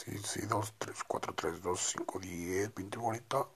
Sí, sí, 2, 3, 4, 3, 2, 5, 10, 20, 40.